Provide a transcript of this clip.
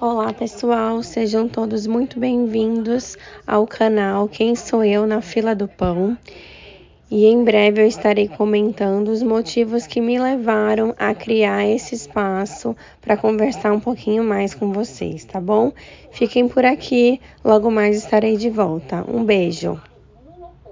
Olá pessoal, sejam todos muito bem-vindos ao canal Quem Sou Eu na Fila do Pão. E em breve eu estarei comentando os motivos que me levaram a criar esse espaço para conversar um pouquinho mais com vocês, tá bom? Fiquem por aqui, logo mais estarei de volta. Um beijo!